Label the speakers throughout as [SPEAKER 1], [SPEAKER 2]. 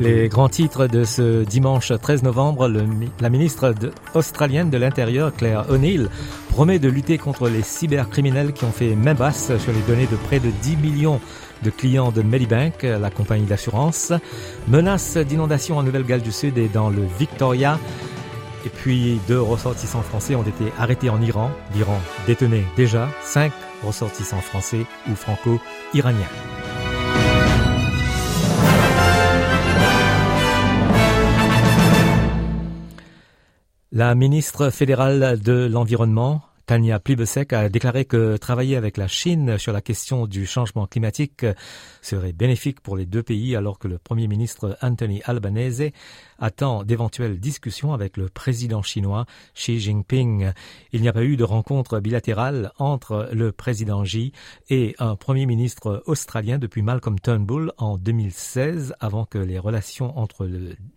[SPEAKER 1] Les grands titres de ce dimanche 13 novembre, la ministre australienne de l'Intérieur, Claire O'Neill, promet de lutter contre les cybercriminels qui ont fait main basse sur les données de près de 10 millions de clients de Medibank, la compagnie d'assurance. Menace d'inondation en Nouvelle-Galles du Sud et dans le Victoria. Et puis deux ressortissants français ont été arrêtés en Iran. L'Iran détenait déjà cinq ressortissants français ou franco-iraniens. La ministre fédérale de l'Environnement, Tania Plibersek a déclaré que travailler avec la Chine sur la question du changement climatique serait bénéfique pour les deux pays alors que le Premier ministre Anthony Albanese attend d'éventuelles discussions avec le président chinois Xi Jinping. Il n'y a pas eu de rencontre bilatérale entre le président Xi et un Premier ministre australien depuis Malcolm Turnbull en 2016 avant que les relations entre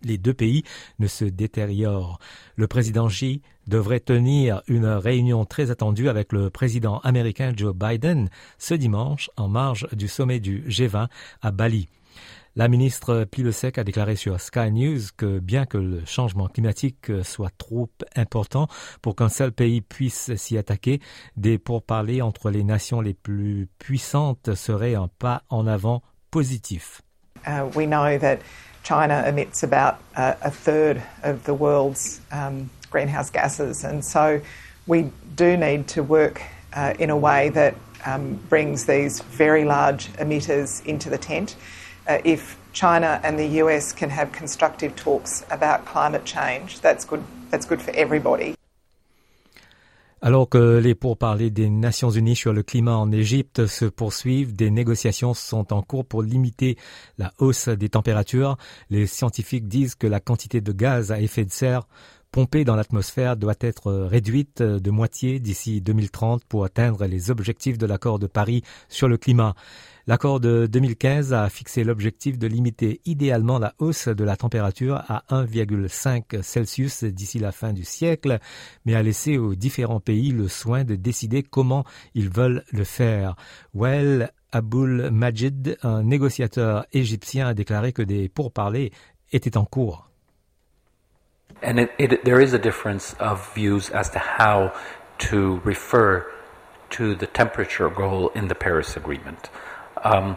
[SPEAKER 1] les deux pays ne se détériorent. Le président Xi devrait tenir une réunion très attendue avec le président américain Joe Biden ce dimanche en marge du sommet du G20 à Bali. La ministre Pilesec a déclaré sur Sky News que bien que le changement climatique soit trop important pour qu'un seul pays puisse s'y attaquer, des pourparlers entre les nations les plus puissantes seraient un pas en avant positif.
[SPEAKER 2] Uh, we know that China emits about uh, a third of the world's um, greenhouse gases. And so we do need to work uh, in a way that um, brings these very large emitters into the tent. Uh, if China and the US can have constructive talks about climate change, that's good, that's good for everybody.
[SPEAKER 1] Alors que les pourparlers des Nations Unies sur le climat en Égypte se poursuivent, des négociations sont en cours pour limiter la hausse des températures. Les scientifiques disent que la quantité de gaz à effet de serre pompée dans l'atmosphère doit être réduite de moitié d'ici 2030 pour atteindre les objectifs de l'accord de Paris sur le climat. L'accord de 2015 a fixé l'objectif de limiter idéalement la hausse de la température à 1,5 Celsius d'ici la fin du siècle, mais a laissé aux différents pays le soin de décider comment ils veulent le faire. Well Aboul Majid, un négociateur égyptien, a déclaré que des pourparlers étaient en cours.
[SPEAKER 3] And it, it, there is a difference of views as to how to refer to the temperature goal in the Paris Agreement. Um,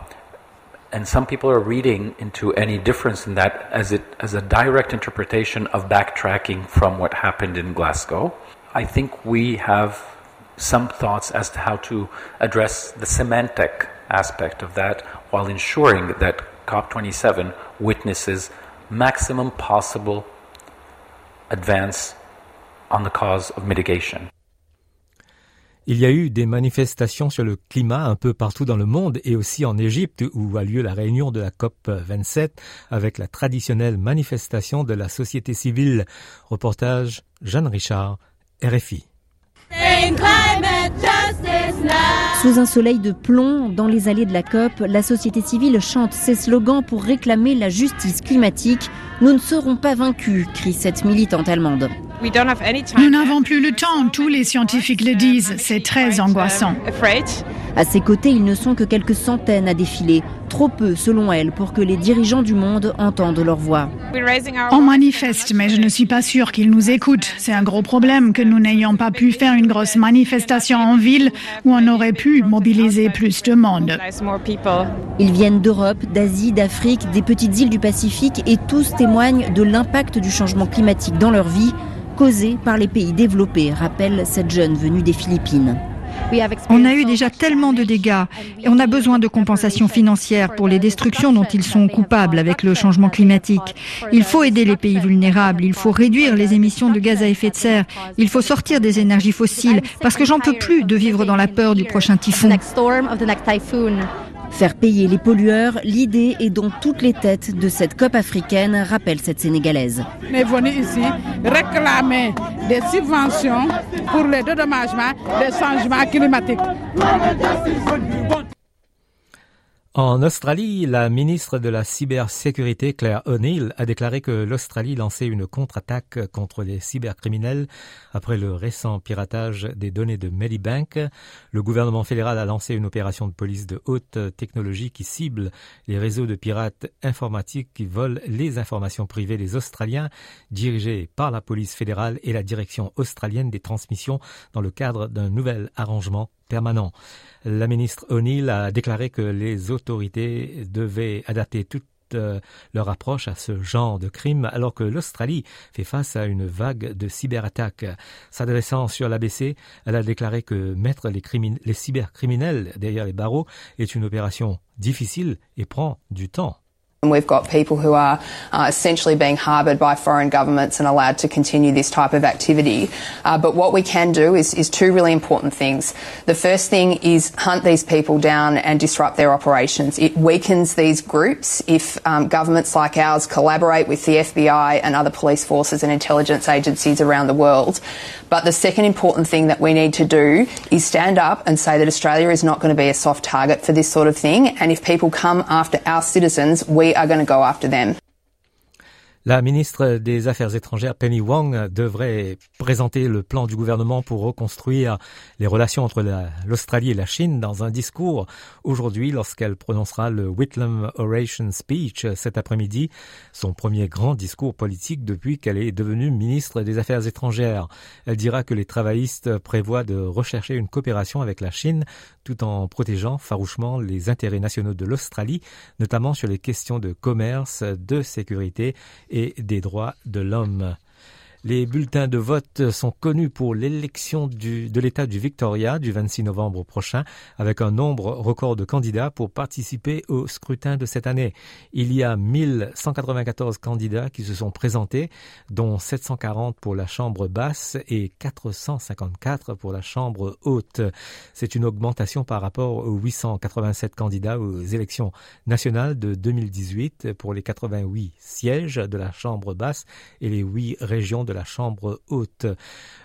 [SPEAKER 3] and some people are reading into any difference in that as it as a direct interpretation of backtracking from what happened in Glasgow. I think we have some thoughts as to how to address the semantic aspect of that while ensuring that COP27 witnesses maximum possible advance on the cause of mitigation.
[SPEAKER 1] Il y a eu des manifestations sur le climat un peu partout dans le monde et aussi en Égypte où a lieu la réunion de la COP 27 avec la traditionnelle manifestation de la société civile. Reportage Jeanne Richard, RFI.
[SPEAKER 4] Sous un soleil de plomb, dans les allées de la COP, la société civile chante ses slogans pour réclamer la justice climatique. Nous ne serons pas vaincus, crie cette militante allemande.
[SPEAKER 5] Nous n'avons plus le temps, tous les scientifiques le disent, c'est très angoissant.
[SPEAKER 4] À ses côtés, ils ne sont que quelques centaines à défiler, trop peu selon elle pour que les dirigeants du monde entendent leur voix.
[SPEAKER 5] On manifeste, mais je ne suis pas sûre qu'ils nous écoutent. C'est un gros problème que nous n'ayons pas pu faire une grosse manifestation en ville où on aurait pu mobiliser plus de monde.
[SPEAKER 4] Ils viennent d'Europe, d'Asie, d'Afrique, des petites îles du Pacifique et tous témoignent de l'impact du changement climatique dans leur vie causé par les pays développés, rappelle cette jeune venue des Philippines.
[SPEAKER 6] On a eu déjà tellement de dégâts et on a besoin de compensations financières pour les destructions dont ils sont coupables avec le changement climatique. Il faut aider les pays vulnérables, il faut réduire les émissions de gaz à effet de serre, il faut sortir des énergies fossiles parce que j'en peux plus de vivre dans la peur du prochain typhon.
[SPEAKER 4] Faire payer les pollueurs, l'idée est dans toutes les têtes de cette COP africaine, rappelle cette Sénégalaise.
[SPEAKER 7] On est venu ici réclamer des subventions pour le dédommagement des changements climatiques.
[SPEAKER 1] En Australie, la ministre de la cybersécurité Claire O'Neill a déclaré que l'Australie lançait une contre-attaque contre les cybercriminels après le récent piratage des données de Medibank. Le gouvernement fédéral a lancé une opération de police de haute technologie qui cible les réseaux de pirates informatiques qui volent les informations privées des Australiens, dirigés par la police fédérale et la direction australienne des transmissions dans le cadre d'un nouvel arrangement permanent. La ministre O'Neill a déclaré que les autorités devaient adapter toute euh, leur approche à ce genre de crime alors que l'Australie fait face à une vague de cyberattaques. S'adressant sur l'ABC, elle a déclaré que mettre les, les cybercriminels derrière les barreaux est une opération difficile et prend du temps.
[SPEAKER 8] We've got people who are uh, essentially being harboured by foreign governments and allowed to continue this type of activity. Uh, but what we can do is, is, two really important things. The first thing is hunt these people down and disrupt their operations. It weakens these groups if um, governments like ours collaborate with the FBI and other police forces and intelligence agencies around the world. But the second important thing that we need to do is stand up and say that Australia is not going to be a soft target for this sort of thing. And if people come after our citizens, we are going to go after them.
[SPEAKER 1] La ministre des Affaires étrangères Penny Wong devrait présenter le plan du gouvernement pour reconstruire les relations entre l'Australie et la Chine dans un discours aujourd'hui lorsqu'elle prononcera le Whitlam Oration Speech cet après-midi, son premier grand discours politique depuis qu'elle est devenue ministre des Affaires étrangères. Elle dira que les travaillistes prévoient de rechercher une coopération avec la Chine tout en protégeant farouchement les intérêts nationaux de l'Australie, notamment sur les questions de commerce, de sécurité et des droits de l'homme. Les bulletins de vote sont connus pour l'élection de l'État du Victoria du 26 novembre prochain, avec un nombre record de candidats pour participer au scrutin de cette année. Il y a 1194 candidats qui se sont présentés, dont 740 pour la Chambre basse et 454 pour la Chambre haute. C'est une augmentation par rapport aux 887 candidats aux élections nationales de 2018 pour les 88 sièges de la Chambre basse et les 8 régions de la Chambre haute.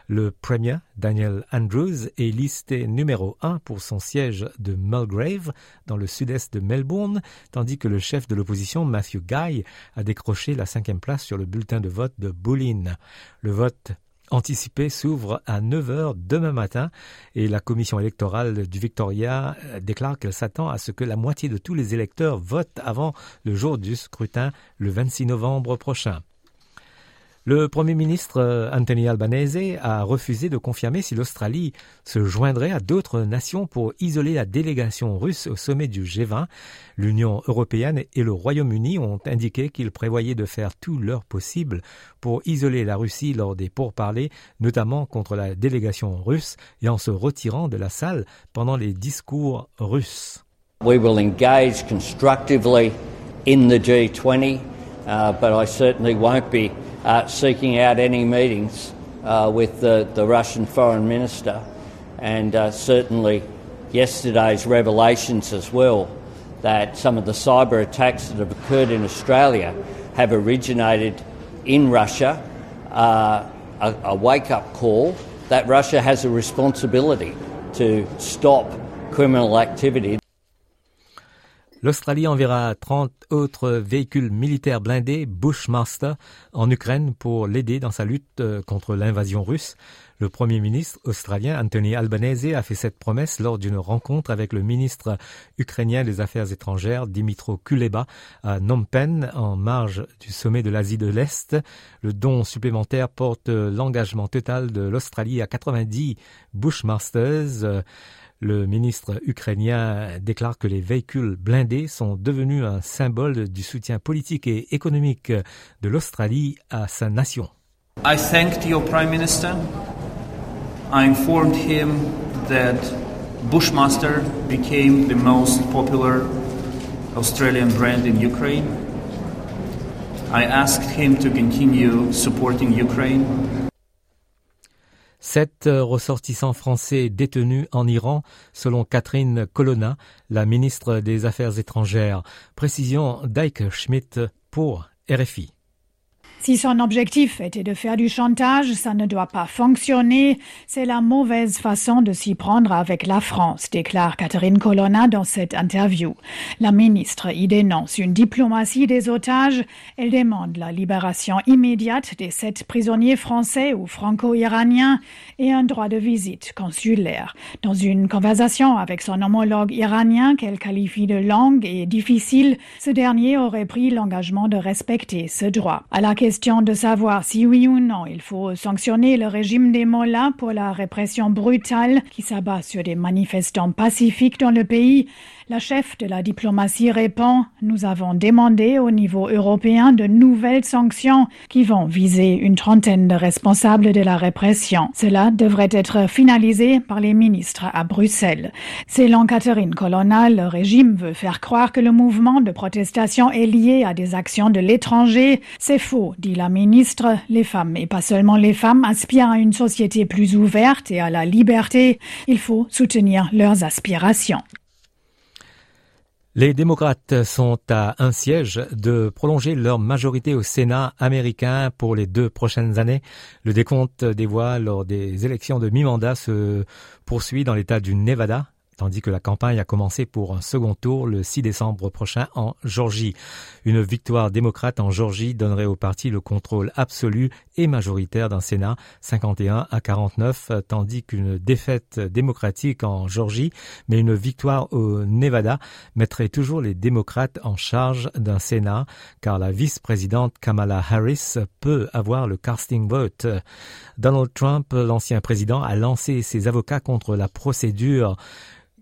[SPEAKER 1] Le Premier, Daniel Andrews, est listé numéro un pour son siège de Mulgrave, dans le sud-est de Melbourne, tandis que le chef de l'opposition, Matthew Guy, a décroché la cinquième place sur le bulletin de vote de Bulleen. Le vote anticipé s'ouvre à 9 heures demain matin et la commission électorale du Victoria déclare qu'elle s'attend à ce que la moitié de tous les électeurs votent avant le jour du scrutin le 26 novembre prochain. Le Premier ministre euh, Anthony Albanese a refusé de confirmer si l'Australie se joindrait à d'autres nations pour isoler la délégation russe au sommet du G20. L'Union européenne et le Royaume-Uni ont indiqué qu'ils prévoyaient de faire tout leur possible pour isoler la Russie lors des pourparlers, notamment contre la délégation russe et en se retirant de la salle pendant les discours russes.
[SPEAKER 9] We will engage constructively in the G20, uh, but I certainly won't be uh, seeking out any meetings uh, with the, the, Russian foreign minister, and uh, certainly yesterday's revelations as well that some of the cyber attacks that have occurred in Australia have originated in Russia. Uh, a, a wake up call that Russia has a responsibility to stop criminal activity.
[SPEAKER 1] L'Australie enverra 30 autres véhicules militaires blindés Bushmaster en Ukraine pour l'aider dans sa lutte euh, contre l'invasion russe. Le Premier ministre australien Anthony Albanese a fait cette promesse lors d'une rencontre avec le ministre ukrainien des Affaires étrangères Dimitro Kuleba à Phnom Penh en marge du sommet de l'Asie de l'Est. Le don supplémentaire porte l'engagement total de l'Australie à 90 Bushmasters. Le ministre ukrainien déclare que les véhicules blindés sont devenus un symbole du soutien politique et économique de l'Australie à sa nation.
[SPEAKER 10] I thanked your prime minister. I informed him that Bushmaster became the most popular Australian brand in Ukraine. I asked him to continue supporting Ukraine
[SPEAKER 1] Sept ressortissants français détenus en Iran, selon Catherine Colonna, la ministre des Affaires étrangères. Précision d'Eike Schmidt pour RFI.
[SPEAKER 5] Si son objectif était de faire du chantage, ça ne doit pas fonctionner. C'est la mauvaise façon de s'y prendre avec la France, déclare Catherine Colonna dans cette interview. La ministre y dénonce une diplomatie des otages. Elle demande la libération immédiate des sept prisonniers français ou franco-iraniens et un droit de visite consulaire. Dans une conversation avec son homologue iranien qu'elle qualifie de longue et difficile, ce dernier aurait pris l'engagement de respecter ce droit. À la de savoir si oui ou non il faut sanctionner le régime des Mollahs pour la répression brutale qui s'abat sur des manifestants pacifiques dans le pays, la chef de la diplomatie répond Nous avons demandé au niveau européen de nouvelles sanctions qui vont viser une trentaine de responsables de la répression. Cela devrait être finalisé par les ministres à Bruxelles. Selon Catherine Colonna, le régime veut faire croire que le mouvement de protestation est lié à des actions de l'étranger. C'est faux, dit la ministre. Les femmes, et pas seulement les femmes, aspirent à une société plus ouverte et à la liberté. Il faut soutenir leurs aspirations.
[SPEAKER 1] Les démocrates sont à un siège de prolonger leur majorité au Sénat américain pour les deux prochaines années. Le décompte des voix lors des élections de mi-mandat se poursuit dans l'État du Nevada tandis que la campagne a commencé pour un second tour le 6 décembre prochain en Georgie. Une victoire démocrate en Georgie donnerait au parti le contrôle absolu et majoritaire d'un Sénat 51 à 49, tandis qu'une défaite démocratique en Georgie, mais une victoire au Nevada mettrait toujours les démocrates en charge d'un Sénat, car la vice-présidente Kamala Harris peut avoir le casting vote. Donald Trump, l'ancien président, a lancé ses avocats contre la procédure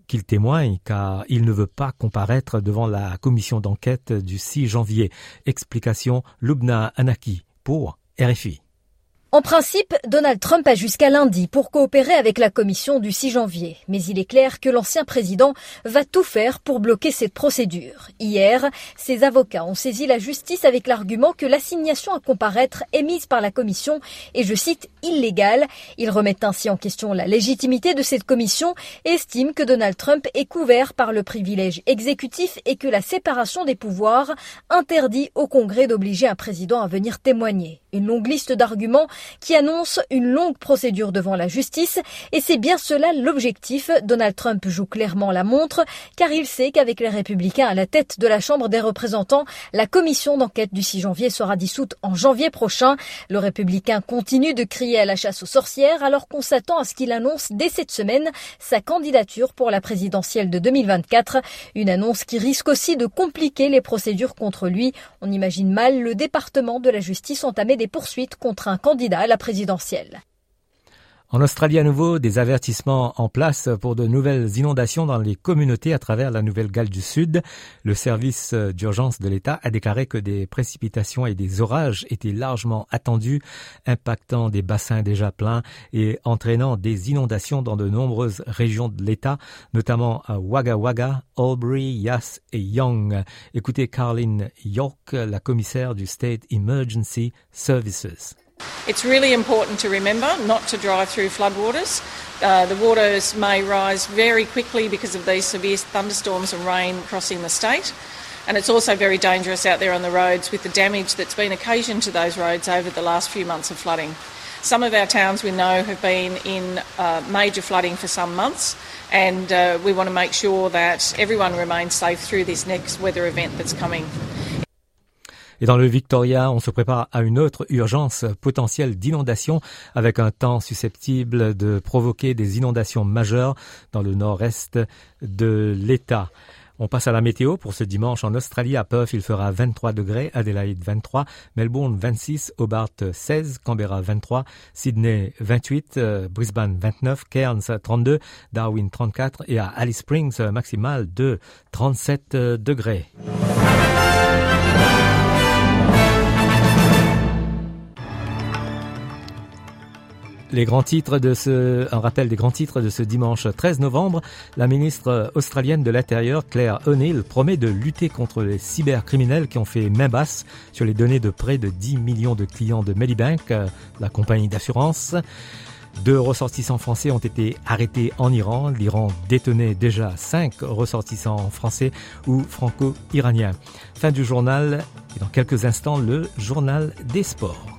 [SPEAKER 1] qu'il témoigne car il ne veut pas comparaître devant la commission d'enquête du 6 janvier. Explication Lubna Anaki pour RFI.
[SPEAKER 11] En principe, Donald Trump a jusqu'à lundi pour coopérer avec la commission du 6 janvier, mais il est clair que l'ancien président va tout faire pour bloquer cette procédure. Hier, ses avocats ont saisi la justice avec l'argument que l'assignation à comparaître émise par la commission est, je cite, illégale. Ils remettent ainsi en question la légitimité de cette commission et estiment que Donald Trump est couvert par le privilège exécutif et que la séparation des pouvoirs interdit au Congrès d'obliger un président à venir témoigner. Une longue liste d'arguments qui annonce une longue procédure devant la justice et c'est bien cela l'objectif. Donald Trump joue clairement la montre car il sait qu'avec les républicains à la tête de la Chambre des représentants, la commission d'enquête du 6 janvier sera dissoute en janvier prochain. Le républicain continue de crier à la chasse aux sorcières alors qu'on s'attend à ce qu'il annonce dès cette semaine sa candidature pour la présidentielle de 2024. Une annonce qui risque aussi de compliquer les procédures contre lui. On imagine mal le département de la justice entamer des poursuites contre un candidat à la présidentielle.
[SPEAKER 1] En Australie à nouveau, des avertissements en place pour de nouvelles inondations dans les communautés à travers la Nouvelle-Galles du Sud. Le service d'urgence de l'État a déclaré que des précipitations et des orages étaient largement attendus, impactant des bassins déjà pleins et entraînant des inondations dans de nombreuses régions de l'État, notamment à Wagga Wagga, Albury, Yass et Young. Écoutez Carlin York, la commissaire du State Emergency Services.
[SPEAKER 12] It's really important to remember not to drive through floodwaters. Uh, the waters may rise very quickly because of these severe thunderstorms and rain crossing the state. And it's also very dangerous out there on the roads with the damage that's been occasioned to those roads over the last few months of flooding. Some of our towns we know have been in uh, major flooding for some months, and uh, we want to make sure that everyone remains safe through this next weather event that's coming.
[SPEAKER 1] Et dans le Victoria, on se prépare à une autre urgence potentielle d'inondation avec un temps susceptible de provoquer des inondations majeures dans le nord-est de l'État. On passe à la météo pour ce dimanche en Australie. À Perth, il fera 23 degrés, Adelaide 23, Melbourne 26, Hobart 16, Canberra 23, Sydney 28, euh, Brisbane 29, Cairns 32, Darwin 34 et à Alice Springs maximal de 37 euh, degrés. Les grands titres de ce, un rappel des grands titres de ce dimanche 13 novembre, la ministre australienne de l'Intérieur, Claire O'Neill, promet de lutter contre les cybercriminels qui ont fait main basse sur les données de près de 10 millions de clients de Medibank, la compagnie d'assurance. Deux ressortissants français ont été arrêtés en Iran. L'Iran détenait déjà cinq ressortissants français ou franco-iraniens. Fin du journal et dans quelques instants le journal des sports.